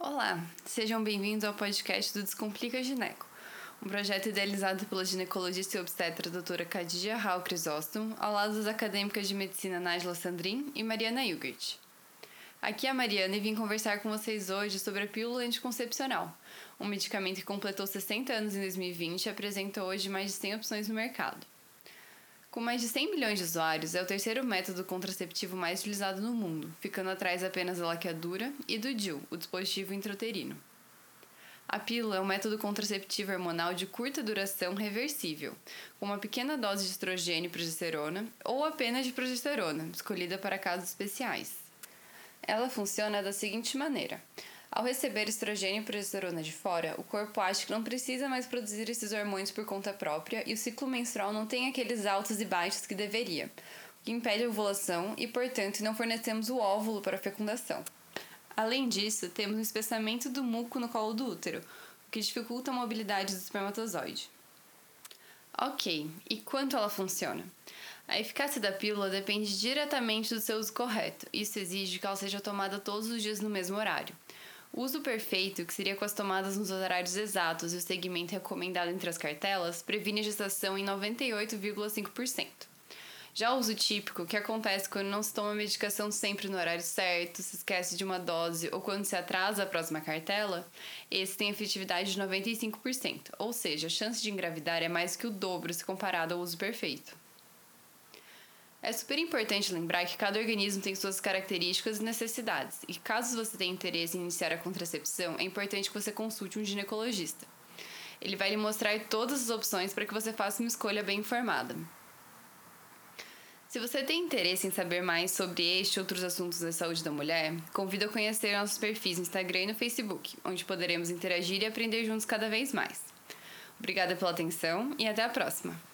Olá, sejam bem-vindos ao podcast do Descomplica Gineco, um projeto idealizado pela ginecologista e obstetra doutora Khadija Hal Crisóstomo, ao lado das acadêmicas de medicina Nájila Sandrin e Mariana Hilgert. Aqui é a Mariana e vim conversar com vocês hoje sobre a pílula anticoncepcional, um medicamento que completou 60 anos em 2020 e apresenta hoje mais de 100 opções no mercado. Com mais de 100 milhões de usuários, é o terceiro método contraceptivo mais utilizado no mundo, ficando atrás apenas da laqueadura e do DIU, o dispositivo intrauterino. A pílula é um método contraceptivo hormonal de curta duração reversível, com uma pequena dose de estrogênio e progesterona ou apenas de progesterona, escolhida para casos especiais. Ela funciona da seguinte maneira: ao receber estrogênio e progesterona de fora, o corpo acha que não precisa mais produzir esses hormônios por conta própria e o ciclo menstrual não tem aqueles altos e baixos que deveria, o que impede a ovulação e, portanto, não fornecemos o óvulo para a fecundação. Além disso, temos um espessamento do muco no colo do útero, o que dificulta a mobilidade do espermatozoide. Ok, e quanto ela funciona? A eficácia da pílula depende diretamente do seu uso correto. Isso exige que ela seja tomada todos os dias no mesmo horário. O uso perfeito, que seria com as tomadas nos horários exatos e o segmento recomendado entre as cartelas, previne a gestação em 98,5%. Já o uso típico, que acontece quando não se toma a medicação sempre no horário certo, se esquece de uma dose ou quando se atrasa a próxima cartela, esse tem efetividade de 95%, ou seja, a chance de engravidar é mais que o dobro se comparado ao uso perfeito. É super importante lembrar que cada organismo tem suas características e necessidades, e caso você tenha interesse em iniciar a contracepção, é importante que você consulte um ginecologista. Ele vai lhe mostrar todas as opções para que você faça uma escolha bem informada. Se você tem interesse em saber mais sobre este e outros assuntos da saúde da mulher, convido a conhecer nossos perfis no Instagram e no Facebook, onde poderemos interagir e aprender juntos cada vez mais. Obrigada pela atenção e até a próxima!